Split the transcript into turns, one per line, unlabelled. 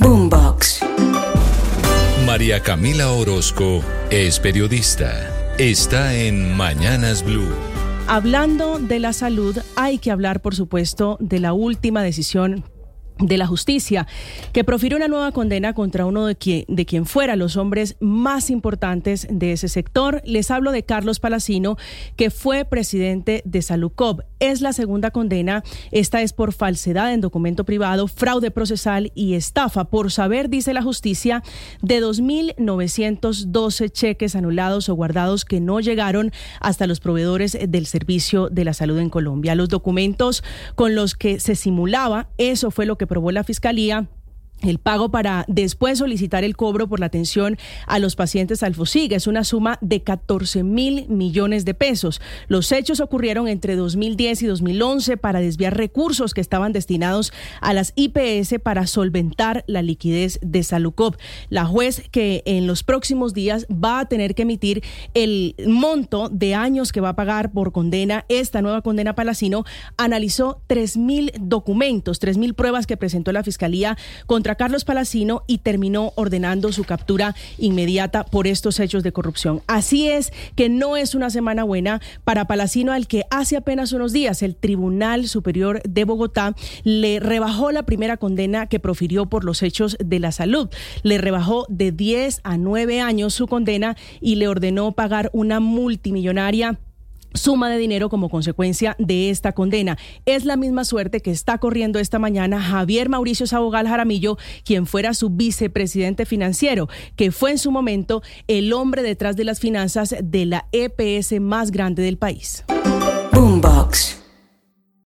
Boombox.
María Camila Orozco es periodista. Está en Mañanas Blue.
Hablando de la salud, hay que hablar, por supuesto, de la última decisión de la justicia, que profirió una nueva condena contra uno de quien, de fuera los hombres más importantes de ese sector. Les hablo de Carlos Palacino, que fue presidente de Salucop. Es la segunda condena. Esta es por falsedad en documento privado, fraude procesal y estafa, por saber, dice la justicia, de 2.912 cheques anulados o guardados que no llegaron hasta los proveedores del servicio de la salud en Colombia. Los documentos con los que se simulaba, eso fue lo que aprobó la Fiscalía el pago para después solicitar el cobro por la atención a los pacientes Alfosig es una suma de 14 mil millones de pesos. Los hechos ocurrieron entre 2010 y 2011 para desviar recursos que estaban destinados a las IPS para solventar la liquidez de Salucop. La juez que en los próximos días va a tener que emitir el monto de años que va a pagar por condena, esta nueva condena Palacino, analizó 3 mil documentos, 3 mil pruebas que presentó la Fiscalía Carlos Palacino y terminó ordenando su captura inmediata por estos hechos de corrupción. Así es que no es una semana buena para Palacino al que hace apenas unos días el Tribunal Superior de Bogotá le rebajó la primera condena que profirió por los hechos de la salud. Le rebajó de 10 a 9 años su condena y le ordenó pagar una multimillonaria suma de dinero como consecuencia de esta condena. Es la misma suerte que está corriendo esta mañana Javier Mauricio Sabogal Jaramillo, quien fuera su vicepresidente financiero, que fue en su momento el hombre detrás de las finanzas de la EPS más grande del país.
Boombox.